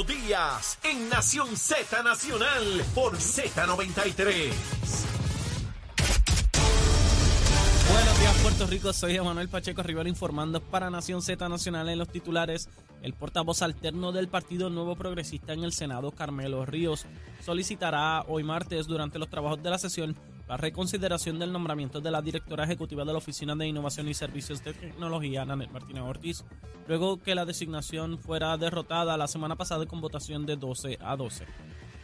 Leo Díaz en Nación Z Nacional por Z93. Buenos días, Puerto Rico. Soy Emanuel Pacheco Rivera informando para Nación Z Nacional en los titulares. El portavoz alterno del Partido Nuevo Progresista en el Senado, Carmelo Ríos, solicitará hoy martes durante los trabajos de la sesión la reconsideración del nombramiento de la directora ejecutiva de la Oficina de Innovación y Servicios de Tecnología, Nanet Martínez Ortiz, luego que la designación fuera derrotada la semana pasada con votación de 12 a 12.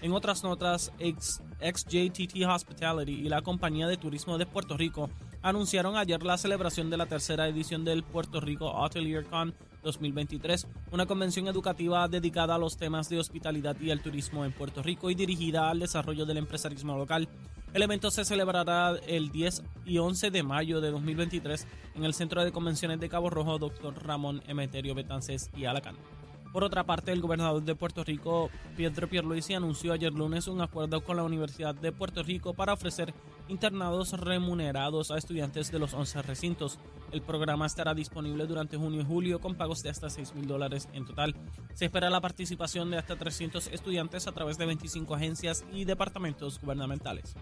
En otras notas, XJTT Hospitality y la Compañía de Turismo de Puerto Rico anunciaron ayer la celebración de la tercera edición del Puerto Rico Hotelier Con 2023, una convención educativa dedicada a los temas de hospitalidad y el turismo en Puerto Rico y dirigida al desarrollo del empresarismo local. El evento se celebrará el 10 y 11 de mayo de 2023 en el Centro de Convenciones de Cabo Rojo, Dr. Ramón Emeterio Betances y Alacant. Por otra parte, el gobernador de Puerto Rico, Pedro Pierluisi, anunció ayer lunes un acuerdo con la Universidad de Puerto Rico para ofrecer internados remunerados a estudiantes de los 11 recintos. El programa estará disponible durante junio y julio con pagos de hasta 6 mil dólares en total. Se espera la participación de hasta 300 estudiantes a través de 25 agencias y departamentos gubernamentales.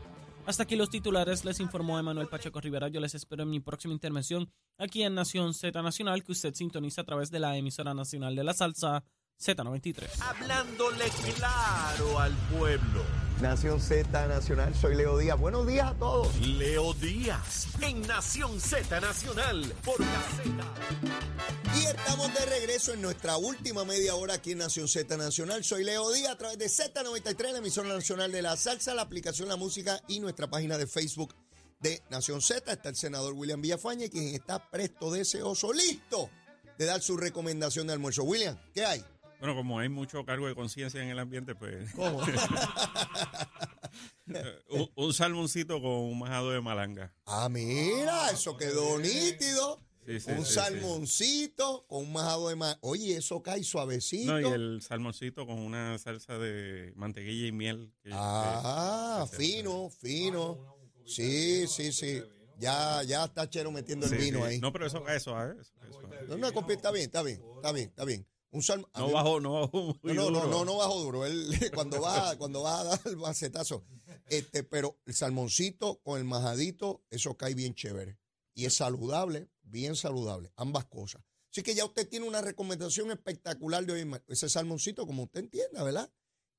Hasta aquí los titulares, les informó Emanuel Pacheco Rivera. Yo les espero en mi próxima intervención aquí en Nación Z Nacional, que usted sintoniza a través de la emisora nacional de la salsa Z93. Hablándole claro al pueblo. Nación Z Nacional, soy Leo Díaz. Buenos días a todos. Leo Díaz en Nación Z Nacional por la Z. Y estamos de regreso en nuestra última media hora aquí en Nación Z Nacional. Soy Leo Díaz a través de Z93, la emisora nacional de la salsa, la aplicación La Música y nuestra página de Facebook de Nación Z. Está el senador William Villafañe, quien está presto, deseoso, listo de dar su recomendación de almuerzo. William, ¿qué hay? Bueno, como hay mucho cargo de conciencia en el ambiente, pues. ¿Cómo? un, un salmoncito con un majado de malanga. ah, mira, eso quedó nítido. Sí, sí, un sí, sí. salmoncito con un majado de ma Oye, eso cae suavecito. No, y el salmoncito con una salsa de mantequilla y miel. que- Ah, que- fino, fino. Sí, sí, sí. Ya, ya está Chero metiendo Sí, el vino sí. ahí. No, pero eso cae suave. eso suave. No, no, está bien, está bien, está bien, está bien. Un salmo. No mí- bajó, no bajó muy No, no, no, duro. no, no bajo duro. Él, cuando va, cuando va a dar el macetazo. Este, pero el salmoncito con el majadito, eso cae bien chévere. Y es saludable, bien saludable, ambas cosas. Así que ya usted tiene una recomendación espectacular de hoy. Ese salmoncito, como usted entienda, ¿verdad?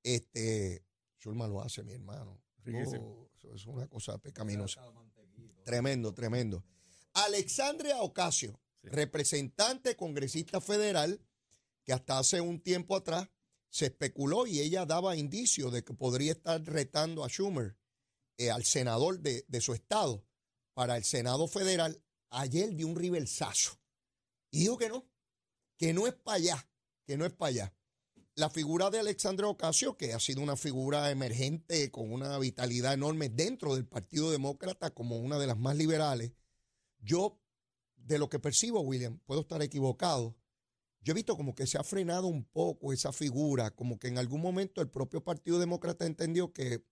Este, Zulma lo hace, mi hermano. Oh, eso es una cosa pecaminosa. Tremendo, tremendo. Alexandria Ocasio, Sí. representante congresista federal, que hasta hace un tiempo atrás se especuló y ella daba indicios de que podría estar retando a Schumer, eh, al senador de, su estado, para el Senado federal. Ayer dio un riversazo y dijo que no, que no es para allá, que no es para allá. La figura de Alexandria Ocasio, que ha sido una figura emergente con una vitalidad enorme dentro del Partido Demócrata como una de las más liberales, yo, de lo que percibo, William, puedo estar equivocado, yo he visto como que se ha frenado un poco esa figura, como que en algún momento el propio Partido Demócrata entendió que,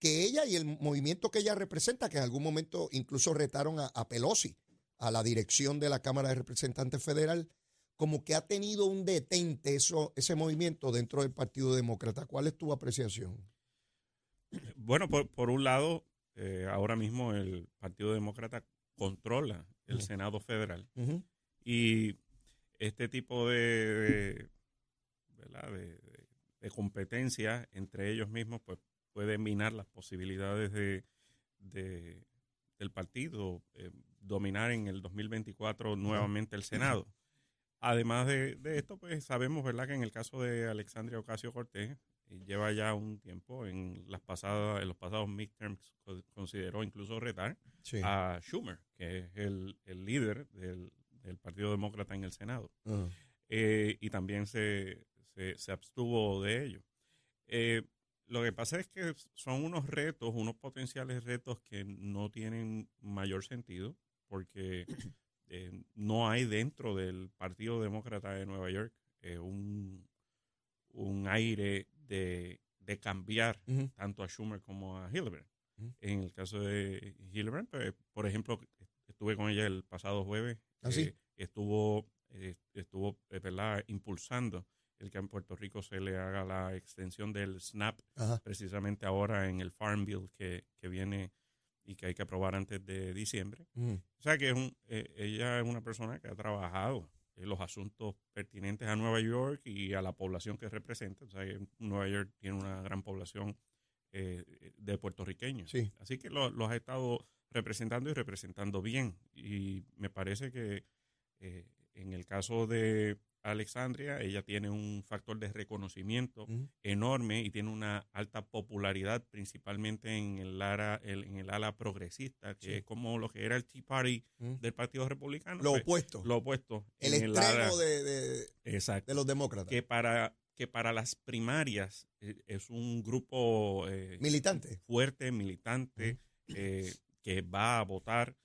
que ella y el movimiento que ella representa, que en algún momento incluso retaron a, a Pelosi, a la dirección de la Cámara de Representantes Federal, como que ha tenido un detente eso, ese movimiento dentro del Partido Demócrata. ¿Cuál es tu apreciación? Bueno, por, por un lado, eh, ahora mismo el Partido Demócrata controla el. Senado Federal. Y este tipo de, de, ¿verdad? de, de- de competencia entre ellos mismos pues puede minar las posibilidades de, de- del partido eh, dominar en el 2024 nuevamente el Senado. Además de, de esto, pues sabemos, ¿verdad?, que en el caso de Alexandria Ocasio Cortés, eh, lleva ya un tiempo en las pasadas, en los pasados midterms co- consideró incluso retar Sí. a Schumer, que es el, el líder del, del Partido Demócrata en el Senado. Eh, y también se, se, se abstuvo de ello. Eh, lo que pasa es que son unos retos, unos potenciales retos que no tienen mayor sentido, porque eh, no hay dentro del Partido Demócrata de Nueva York eh, un, un aire de, de cambiar tanto a Schumer como a Hildebrand. En el caso de Hildebrand, pues, por ejemplo, estuve con ella el pasado jueves. ¿Ah, eh, estuvo, eh, estuvo eh, ¿verdad? impulsando el que en Puerto Rico se le haga la extensión del SNAP, Ajá. precisamente ahora en el Farm Bill que, que viene y que hay que aprobar antes de diciembre. Mm. O sea que es un, eh, ella es una persona que ha trabajado en los asuntos pertinentes a Nueva York y a la población que representa. O sea, que Nueva York tiene una gran población eh, de puertorriqueños. Sí. Así que lo- los ha estado representando y representando bien. Y me parece que eh, en el caso de Alexandria, ella tiene un factor de reconocimiento enorme y tiene una alta popularidad, principalmente en el ala, el- en el ala progresista, que Sí. es como lo que era el Tea Party del Partido Republicano. Lo pues, opuesto. lo opuesto. el extremo ala- de, de- Exacto. de los demócratas. Que para, que para las primarias eh, es un grupo eh, Militante. fuerte, militante, eh, que va a votar,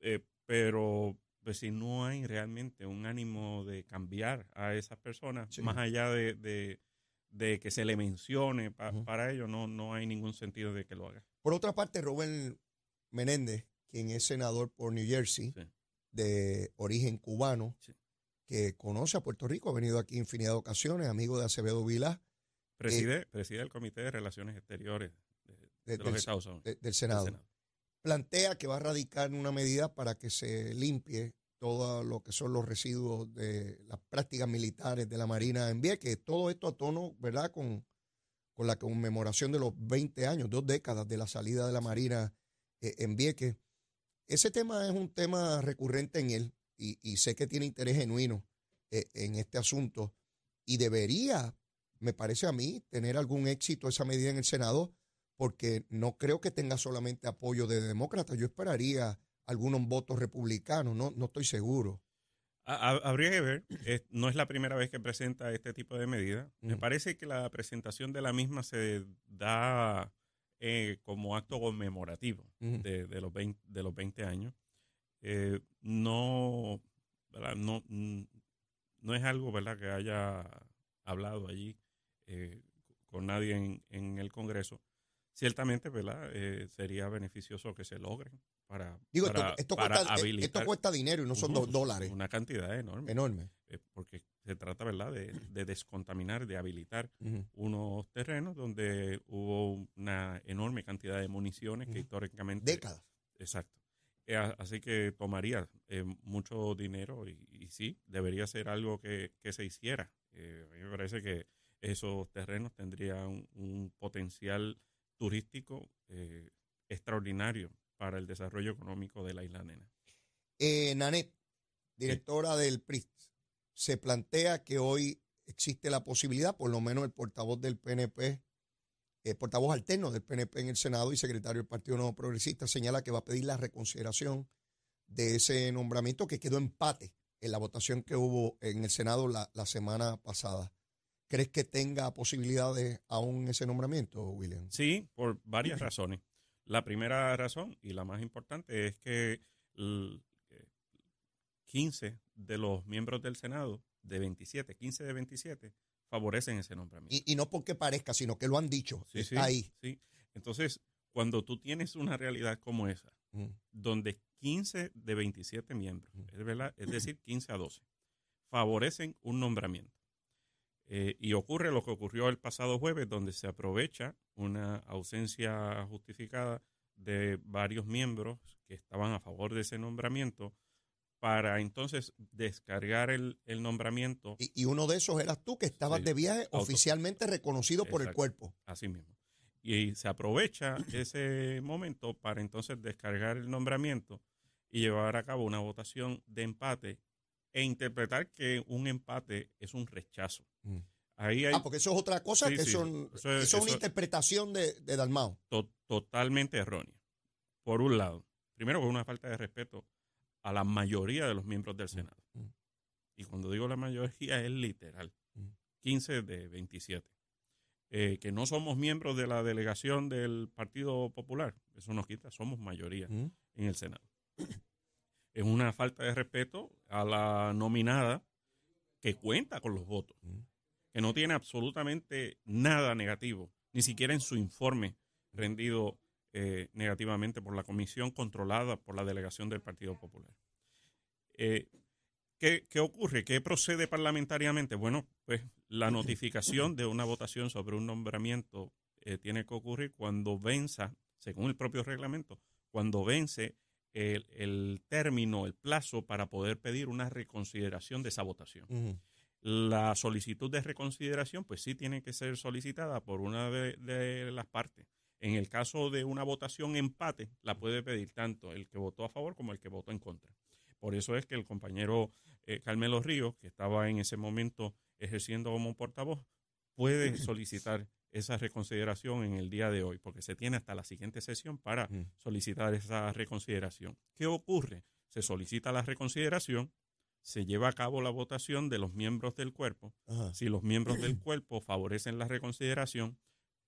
eh, pero pues, si no hay realmente un ánimo de cambiar a esas personas, Sí. más allá de, de- de que se le mencione pa- para ello, no, no hay ningún sentido de que lo haga. Por otra parte, Rubén Menéndez, quien es senador por New Jersey, Sí. de origen cubano, Sí. que conoce a Puerto Rico, ha venido aquí infinidad de ocasiones, amigo de Acevedo Vilá, Preside, preside el Comité de Relaciones Exteriores de, Eh, de- de los del, Estados Unidos. de- del del Senado. Plantea que va a radicar una medida para que se limpie todo lo que son los residuos de las prácticas militares de la Marina en Vieques. Todo esto a tono, ¿verdad?, con, con la conmemoración de los 20 años, dos décadas de la salida de la Marina eh, en Vieques. Ese tema es un tema recurrente en él y, y sé que tiene interés genuino eh, en este asunto y debería, me parece a mí, tener algún éxito esa medida en el Senado porque no creo que tenga solamente apoyo de demócratas. Yo esperaría algunos votos republicanos, no, no estoy seguro. Ha- ha- Habría que ver, es- no es la primera vez que presenta este tipo de medida. Me Ujú. parece que la presentación de la misma se da eh, como acto conmemorativo de, de los, 20, de los 20 años. Eh, no, ¿verdad? No, mm, no es algo ¿verdad? que haya hablado allí eh, con nadie en, en el Congreso. Ciertamente, ¿verdad? Eh, sería beneficioso que se logren para, Digo, esto- para, esto, para cuesta, eh, esto cuesta dinero y no son dos dólares. Una cantidad enorme. Enorme. eh, porque se trata, ¿verdad?, de, de descontaminar, de habilitar unos terrenos donde hubo una enorme cantidad de municiones que históricamente... Décadas. Exacto. Eh, así que tomaría mucho dinero y, y sí, debería ser algo que, que se hiciera. A mí me parece que esos terrenos tendrían un, un potencial turístico eh, extraordinario para el desarrollo económico de la isla nena. Eh, Nanet, directora del PRI, se plantea que hoy existe la posibilidad, por lo menos el portavoz del PNP, el portavoz alterno del PNP en el Senado y secretario del Partido Nuevo Progresista, señala que va a pedir la reconsideración de ese nombramiento que quedó empate en la votación que hubo en el Senado la, la semana pasada. ¿Crees que tenga posibilidades aún ese nombramiento, William? Sí, por varias razones. La primera razón y la más importante es que l- eh, 15 de los miembros del Senado, de 27, 15 de 27, favorecen ese nombramiento. Y, y no porque parezca, sino que lo han dicho. Sí, sí, está ahí. sí. Entonces, cuando tú tienes una realidad como esa, Mm. donde 15 de 27 miembros, Mm. es, verdad, es decir, 15 a 12, favorecen un nombramiento. Eh, y ocurre lo que ocurrió el pasado jueves, donde se aprovecha una ausencia justificada de varios miembros que estaban a favor de ese nombramiento para entonces descargar el, el nombramiento Y, y uno de esos eras tú, que estabas Sí. de viaje Auto- oficialmente reconocido por el cuerpo. Así mismo. Y se aprovecha ese momento para entonces descargar el nombramiento y llevar a cabo una votación de empate e interpretar que un empate es un rechazo. Mm. Ahí hay Ah, porque eso es otra cosa, Sí, que sí. son, Eso eso es- una interpretación de, de Dalmao. to- totalmente errónea. Por un lado, primero por una falta de respeto a la mayoría de los miembros del Senado. mm. Y cuando digo la mayoría es literal. Mm. 15 de 27. Eh, que no somos miembros de la delegación del Partido Popular. Eso nos quita, somos mayoría Mm. en el Senado. Es una falta de respeto a la nominada que cuenta con los votos, Mm. que no tiene absolutamente nada negativo, ni siquiera en su informe rendido eh, negativamente por la comisión controlada por la delegación del Partido Popular. Eh, ¿qué, qué ocurre? ¿Qué procede parlamentariamente? Bueno, pues La notificación de una votación sobre un nombramiento eh, tiene que ocurrir cuando venza, según el propio reglamento, cuando vence el, el término, el plazo para poder pedir una reconsideración de esa votación. La solicitud de reconsideración, pues sí tiene que ser solicitada por una de, de las partes. En el caso de una votación empate, la puede pedir tanto el que votó a favor como el que votó en contra. Por eso es que el compañero eh, Carmelo Ríos, que estaba en ese momento ejerciendo como portavoz, puede solicitar esa reconsideración en el día de hoy, porque se tiene hasta la siguiente sesión para Mm. solicitar esa reconsideración. ¿Qué ocurre? Se solicita la reconsideración, se lleva a cabo la votación de los miembros del cuerpo. Ajá. Si los miembros del cuerpo favorecen la reconsideración,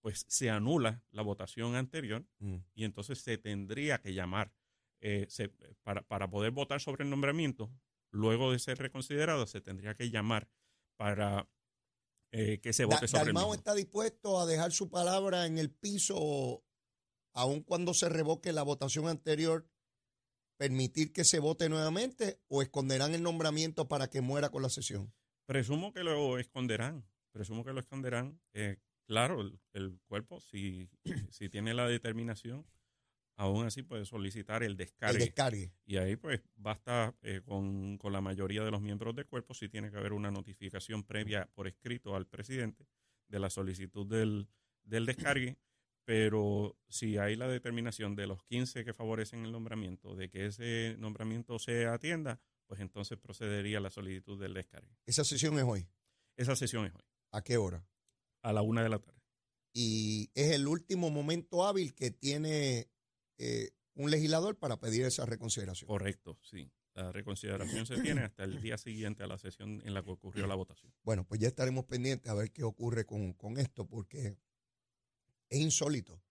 pues se anula la votación anterior Mm. y entonces se tendría que llamar eh, se- para, para poder votar sobre el nombramiento, luego de ser reconsiderado, se tendría que llamar para eh, que se Da- vote el mismo. está dispuesto a dejar su palabra en el piso, aun cuando se revoque la votación anterior, permitir que se vote nuevamente o esconderán el nombramiento para que muera con la sesión. Presumo que lo esconderán, presumo que lo esconderán. Eh, claro, el, el cuerpo, si, si tiene la determinación, aún así puede solicitar el El descargue. descargue. Y ahí pues basta eh, con, con la mayoría de los miembros del cuerpo si tiene que haber una notificación previa por escrito al presidente de la solicitud del, del descargue, pero si hay la determinación de los 15 que favorecen el nombramiento, de que ese nombramiento se atienda, pues entonces procedería la solicitud del descargue. Esa sesión es hoy. Esa sesión es hoy, ¿A qué hora? a la una de la tarde. Y es el último momento hábil que tiene eh, un legislador para pedir esa reconsideración. Correcto, sí. La reconsideración se tiene hasta el día siguiente a la sesión en la que ocurrió la votación. Bueno, pues ya estaremos pendientes a ver qué ocurre con, con esto, porque es insólito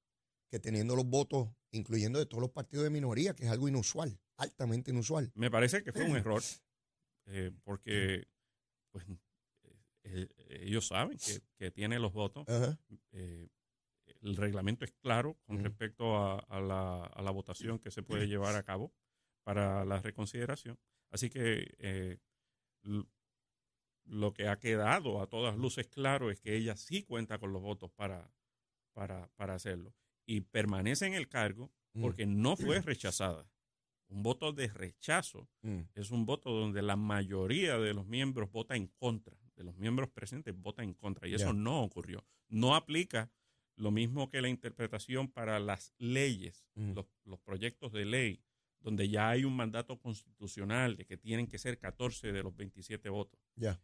que teniendo los votos, incluyendo de todos los partidos de minoría, que es algo inusual, altamente inusual. Me parece que fue un error, eh, porque pues, eh, ellos saben que, que tiene los votos. Eh, el reglamento es claro con respecto a, a la, a la votación que se puede llevar a cabo para la reconsideración. Así que eh, lo que ha quedado a todas luces claro es que ella sí cuenta con los votos para, para, para hacerlo. Y permanece en el cargo Mm, porque no fue rechazada. Un voto de rechazo mm, es un voto donde la mayoría de los miembros vota en contra, de los miembros presentes vota en contra, y eso no ocurrió. No aplica lo mismo que la interpretación para las leyes, Mm. los, los proyectos de ley, donde ya hay un mandato constitucional de que tienen que ser 14 de los 27 votos. Ya.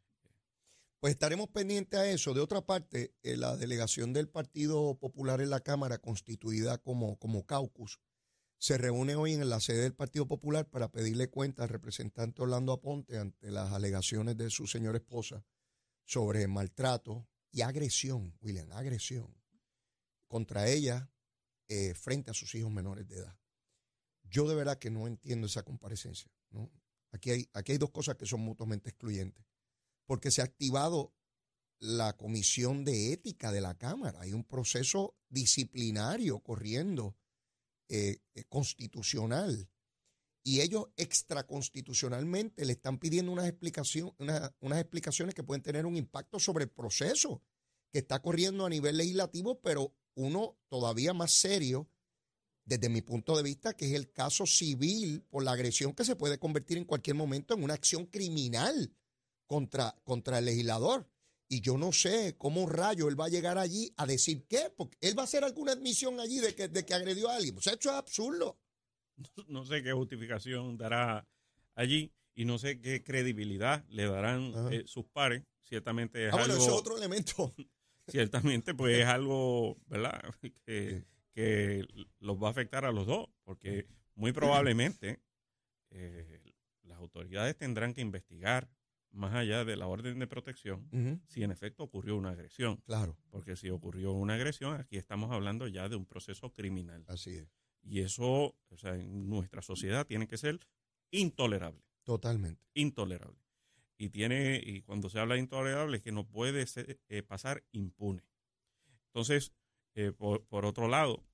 Pues estaremos pendientes a eso. De otra parte, eh, la delegación del Partido Popular en la Cámara, constituida como, como caucus, se reúne hoy en la sede del Partido Popular para pedirle cuenta al representante Orlando Aponte ante las alegaciones de su señora esposa sobre maltrato y agresión, William, agresión contra ella eh, frente a sus hijos menores de edad. Yo de verdad que no entiendo esa comparecencia. Aquí, hay, aquí hay dos cosas que son mutuamente excluyentes porque se ha activado la comisión de ética de la Cámara. Hay un proceso disciplinario corriendo eh, eh, constitucional. Y ellos extraconstitucionalmente le están pidiendo unas explicaciones que pueden tener un impacto sobre el proceso que está corriendo a nivel legislativo, pero uno todavía más serio desde mi punto de vista, que es el caso civil por la agresión que se puede convertir en cualquier momento en una acción criminal contra, contra el legislador. Y yo no sé cómo rayo él va a llegar allí a decir qué, porque él va a hacer alguna admisión allí de que, de que agredió a alguien. Pues eso es absurdo. No sé qué justificación dará allí y no sé qué credibilidad le darán eh, sus pares. Ciertamente es Ah, bueno, eso es otro elemento. Ciertamente pues es algo, ¿verdad? Que, que los va a afectar a los dos, porque muy probablemente eh, las autoridades tendrán que investigar más allá de la orden de protección si en efecto ocurrió una agresión, Claro, porque si ocurrió una agresión, aquí estamos hablando ya de un proceso criminal. así es. Y eso, o sea, en nuestra sociedad tiene que ser intolerable Totalmente. intolerable. Y tiene, y cuando se habla de intolerable es que no puede ser, eh, pasar impune. Entonces, eh, por, por otro lado,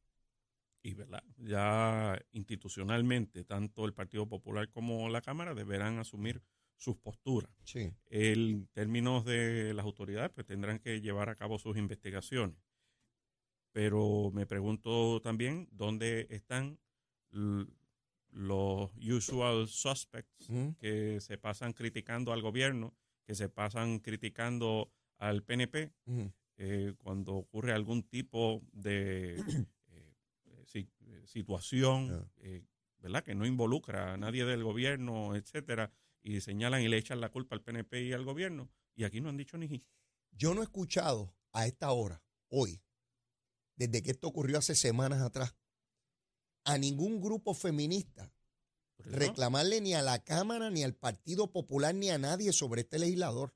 y verdad, ya institucionalmente, tanto el Partido Popular como la Cámara deberán asumir sus posturas. Sí. En términos de las autoridades, pues tendrán que llevar a cabo sus investigaciones. Pero me pregunto también dónde están los usual suspects que se pasan criticando al gobierno, que se pasan criticando al PNP eh, cuando ocurre algún tipo de eh, si- situación, eh, ¿verdad? Que no involucra a nadie del gobierno, etcétera, y señalan y le echan la culpa al PNP y al gobierno, y aquí no han dicho ni. Yo no he escuchado a esta hora, hoy, desde que esto ocurrió hace semanas atrás, a ningún grupo feminista reclamarle ni a la Cámara, ni al Partido Popular, ni a nadie sobre este legislador.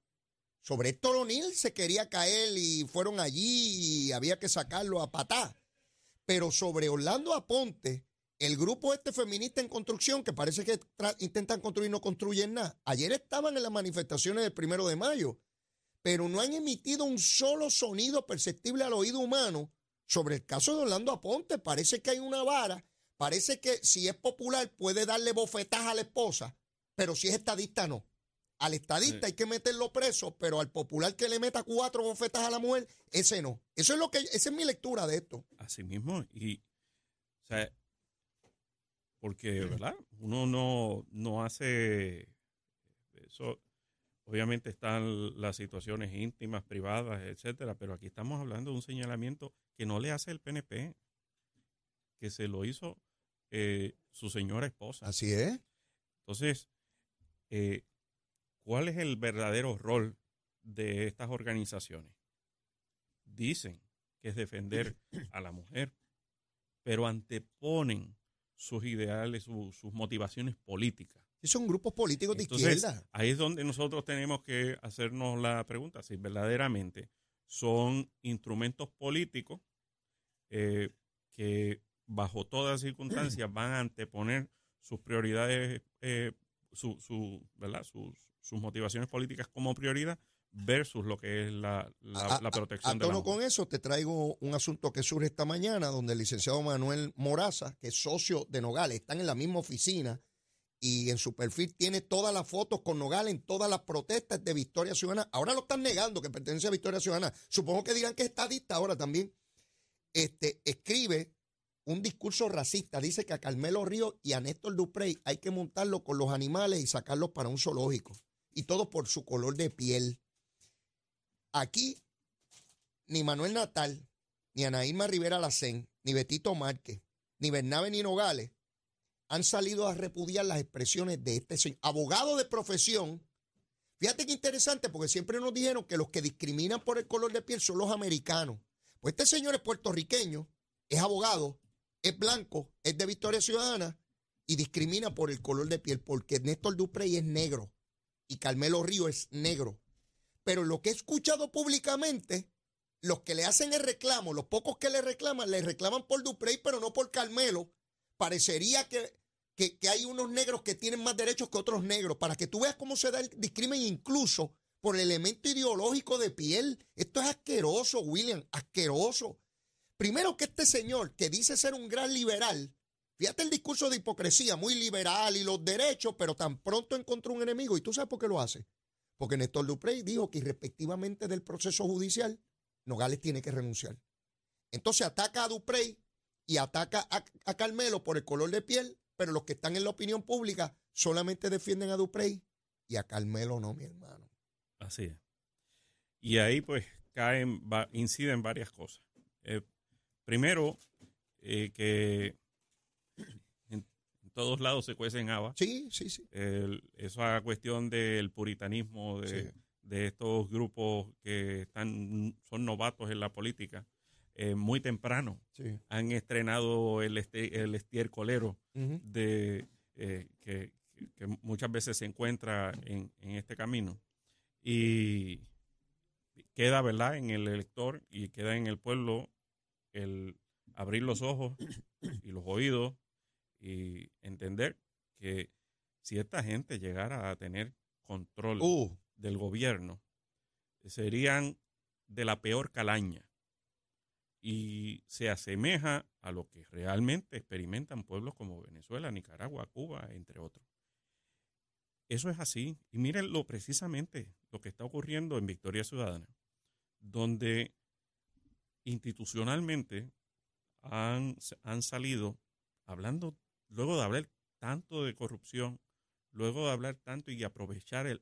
Sobre Héctor O'Neill se quería caer y fueron allí y había que sacarlo a patá. Pero sobre Orlando Aponte, el grupo este feminista en construcción, que parece que intentan construir y no construyen nada, ayer estaban en las manifestaciones del primero de mayo, pero no han emitido un solo sonido perceptible al oído humano sobre el caso de Orlando Aponte. Parece que hay una vara Parece que si es popular puede darle bofetadas a la esposa, pero si es estadista no. Al estadista Sí. hay que meterlo preso, pero al popular que le meta cuatro bofetas a la mujer, ese no. Eso es lo que, esa es mi lectura de esto. Así mismo, y, o sea, porque, ¿verdad? Uno no, no hace eso. Obviamente están las situaciones íntimas, privadas, etcétera, pero aquí estamos hablando de un señalamiento que no le hace el PNP, que se lo hizo eh, su señora esposa. Así es. Entonces, eh, ¿cuál es el verdadero rol de estas organizaciones? Dicen que es defender a la mujer, pero anteponen sus ideales, su- sus motivaciones políticas. Son grupos políticos de izquierda. ahí es donde nosotros tenemos que hacernos la pregunta si verdaderamente son instrumentos políticos eh, que bajo todas circunstancias van a anteponer sus prioridades, eh, su, su- ¿verdad? Sus, sus motivaciones políticas como prioridad versus lo que es la, la, A- la a- protección A de la tono mujer. con eso, te traigo un asunto que surge esta mañana, donde el licenciado Manuel Moraza, que es socio de Nogales, están en la misma oficina y en su perfil tiene todas las fotos con Nogales en todas las protestas de Victoria Ciudadana. Ahora lo están negando que pertenece a Victoria Ciudadana. Supongo que dirán que es estadista ahora también. Este, escribe un discurso racista. Dice que a Carmelo Río y a Néstor Duprey hay que montarlo con los animales y sacarlos para un zoológico. Y todo por su color de piel. Aquí ni Manuel Natal, ni Ana Irma Rivera Lacén, ni Betito Márquez, ni Bernabe ni Nogales han salido a repudiar las expresiones de este señor. Abogado de profesión. Fíjate qué interesante, porque siempre nos dijeron que los que discriminan por el color de piel son los americanos. Pues este señor es puertorriqueño, es abogado, es blanco, es de Victoria Ciudadana y discrimina por el color de piel, porque Néstor Duprey es negro y Carmelo Río es negro. Pero lo que he escuchado públicamente, los que le hacen el reclamo, los pocos que le reclaman, le reclaman por Duprey, pero no por Carmelo. Parecería que, que, hay unos negros que tienen más derechos que otros negros, para que tú veas cómo se da el discrimen incluso por el elemento ideológico de piel. Esto es asqueroso, William, asqueroso. Primero que este señor, que dice ser un gran liberal, fíjate el discurso de hipocresía, muy liberal y los derechos, pero tan pronto encontró un enemigo. ¿Y tú sabes por qué lo hace? Porque Néstor Duprey dijo que irrespectivamente del proceso judicial, Nogales tiene que renunciar. Entonces ataca a Duprey y ataca a, a Carmelo por el color de piel, pero los que están en la opinión pública solamente defienden a Duprey y a Carmelo no, mi hermano. Así es. Y ahí pues caen, inciden varias cosas. Eh, primero, eh, que en, en todos lados se cuecen habas. Sí, sí, sí. El- esa cuestión del puritanismo de, Sí. de estos grupos que están son novatos en la política, eh, muy temprano sí. han estrenado el, este, el estiercolero de eh, que, que muchas veces se encuentra en, en este camino y queda verdad en el elector y queda en el pueblo el abrir los ojos y los oídos y entender que si esta gente llegara a tener control Uh, del gobierno serían de la peor calaña y se asemeja a lo que realmente experimentan pueblos como Venezuela, Nicaragua, Cuba, entre otros. eso es así. Y miren lo precisamente lo que está ocurriendo en Victoria Ciudadana, donde institucionalmente han, han salido hablando, luego de hablar tanto de corrupción, luego de hablar tanto y aprovechar el,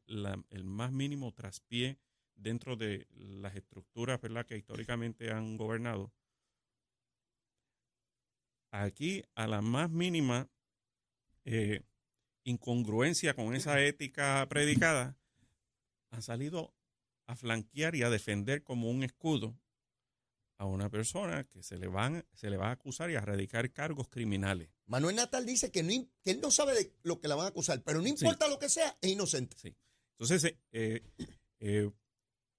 el más mínimo traspié dentro de las estructuras ¿verdad? que históricamente han gobernado, aquí a la más mínima eh, incongruencia con esa ética predicada, han salido a flanquear y a defender como un escudo a una persona que se le van se le va a acusar y a radicar cargos criminales. Manuel Natal dice que, no, que él no sabe de lo que la van a acusar, pero no importa lo que sea, es inocente. Sí. Entonces, eh, eh,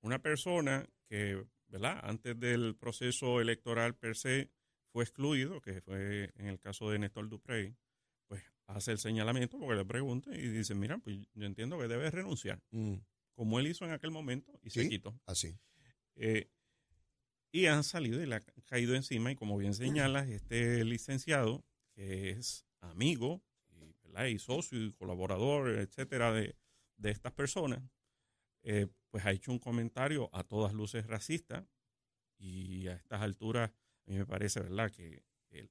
una persona que, ¿verdad? Antes del proceso electoral per se fue excluido, que fue en el caso de Néstor Duprey, pues hace el señalamiento porque le pregunta y dice, mira, pues yo entiendo que debe renunciar, mm. como él hizo en aquel momento y se quitó. Así. Eh, y han salido y le ha caído encima y como bien señalas, este licenciado, que es amigo y, socio y colaborador, etcétera, de, de estas personas, eh, pues ha hecho un comentario a todas luces racista y a estas alturas a mí me parece, ¿verdad? Que el,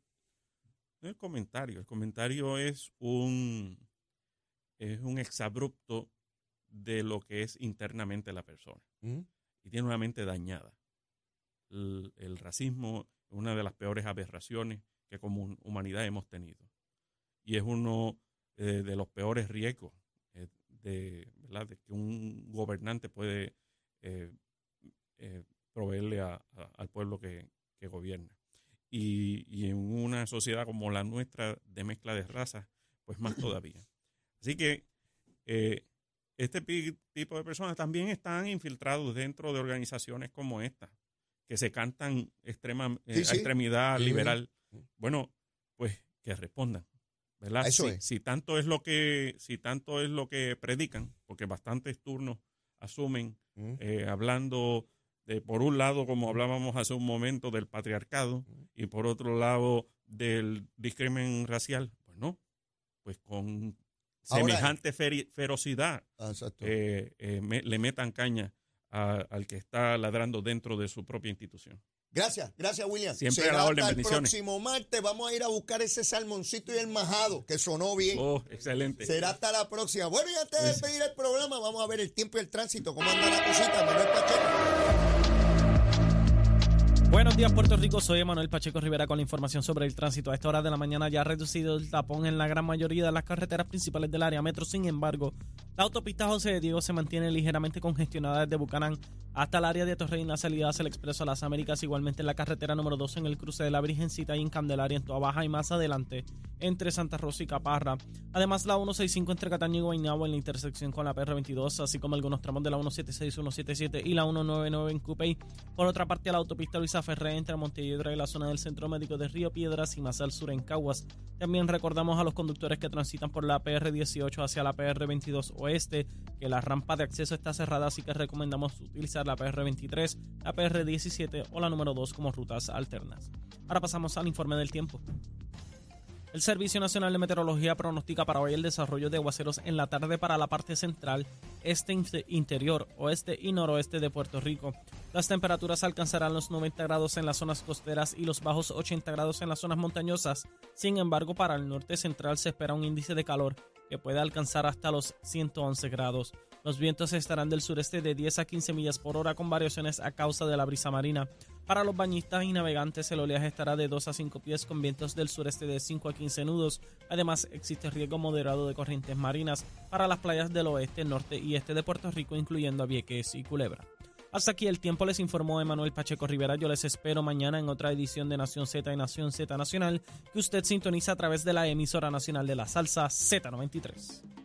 no el comentario, el comentario es un, es un exabrupto de lo que es internamente la persona mm. y tiene una mente dañada. El, racismo una de las peores aberraciones que como humanidad hemos tenido y es uno eh, de los peores riesgos de, ¿verdad? de que un gobernante puede eh, eh, proveerle al pueblo que, gobierna. Y, en una sociedad como la nuestra de mezcla de razas, pues más todavía. Así que eh, este tipo de personas también están infiltrados dentro de organizaciones como esta, que se cantan extrema, a extremidad liberal. Bueno, pues que respondan. ¿verdad? si, tanto es lo que, si tanto es lo que predican, porque bastantes turnos asumen, mm. eh, hablando de, por un lado, como hablábamos hace un momento, del patriarcado, mm. y por otro lado, del discrimen racial, pues no, pues con semejante ferocidad ah, eh, eh, le metan caña al que está ladrando dentro de su propia institución. Gracias, gracias William. Siempre Será a la el próximo martes vamos a ir a buscar ese salmoncito y el majado, que sonó bien. Oh, excelente. Será hasta la próxima. Bueno, y antes de despedir el programa, vamos a ver el tiempo y el tránsito, cómo anda la cosita, Manuel Pacheco. Buenos días, Puerto Rico. Soy Manuel Pacheco Rivera con la información sobre el tránsito. A esta hora de la mañana ya ha reducido el tapón en la gran mayoría de las carreteras principales del área metro. Sin embargo, la autopista José de Diego se mantiene ligeramente congestionada desde Bucanán hasta el área de Torrey en la salida hacia el Expreso a las Américas. Igualmente en la carretera número 2 en el cruce de la Virgencita y en Candelaria en Toa Baja y más adelante entre Santa Rosa y Caparra. Además, la 165 entre Cataño y Guaynabo en la intersección con la PR22, así como algunos tramos de la 176, 177 y la 199 en Cupey. Por otra parte, la autopista Luisa Ferré entre Montelledra y la zona del Centro Médico de Río Piedras y más al sur en Caguas. También recordamos a los conductores que transitan por la PR18 hacia la PR22 oeste que la rampa de acceso está cerrada, así que recomendamos utilizar la PR23, la PR17 o la número 2 como rutas alternas. Ahora pasamos al informe del tiempo. El Servicio Nacional de Meteorología pronostica para hoy el desarrollo de aguaceros en la tarde para la parte central, este interior, oeste y noroeste de Puerto Rico. Las temperaturas alcanzarán los 90 grados en las zonas costeras y los bajos 80 grados en las zonas montañosas. Sin embargo, para el norte central se espera un índice de calor que puede alcanzar hasta los 111 grados. Los vientos estarán del sureste de 10 a 15 millas por hora con variaciones a causa de la brisa marina. Para los bañistas y navegantes el oleaje estará de 2 a 5 pies con vientos del sureste de 5 a 15 nudos. Además existe riesgo moderado de corrientes marinas para las playas del oeste, norte y este de Puerto Rico incluyendo a Vieques y Culebra. Hasta aquí el tiempo les informó Emanuel Pacheco Rivera. Yo les espero mañana en otra edición de Nación Z y Nación Z Nacional que usted sintoniza a través de la emisora nacional de la salsa Z93.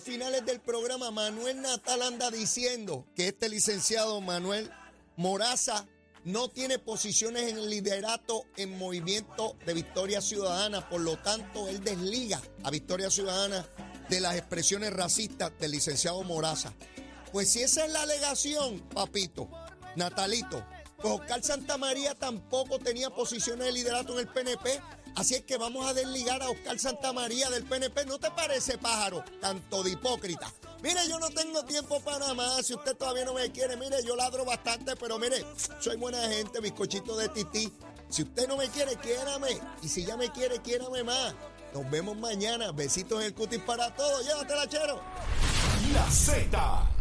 finales del programa, Manuel Natal anda diciendo que este licenciado Manuel Moraza no tiene posiciones en liderato en movimiento de Victoria Ciudadana, por lo tanto él desliga a Victoria Ciudadana de las expresiones racistas del licenciado Moraza. Pues si esa es la alegación, papito, Natalito, Pues Oscar Santamaría tampoco tenía posiciones de liderato en el PNP. Así es que vamos a desligar a Oscar Santamaría del PNP. ¿No te parece, pájaro? Tanto de hipócrita. Mire, yo no tengo tiempo para más. Si usted todavía no me quiere, mire, yo ladro bastante, pero mire, soy buena gente, bizcochito de tití. Si usted no me quiere, quiérame. Y si ya me quiere, quiérame más. Nos vemos mañana. Besitos en el cutis para todos. Llévatela, chero. La Z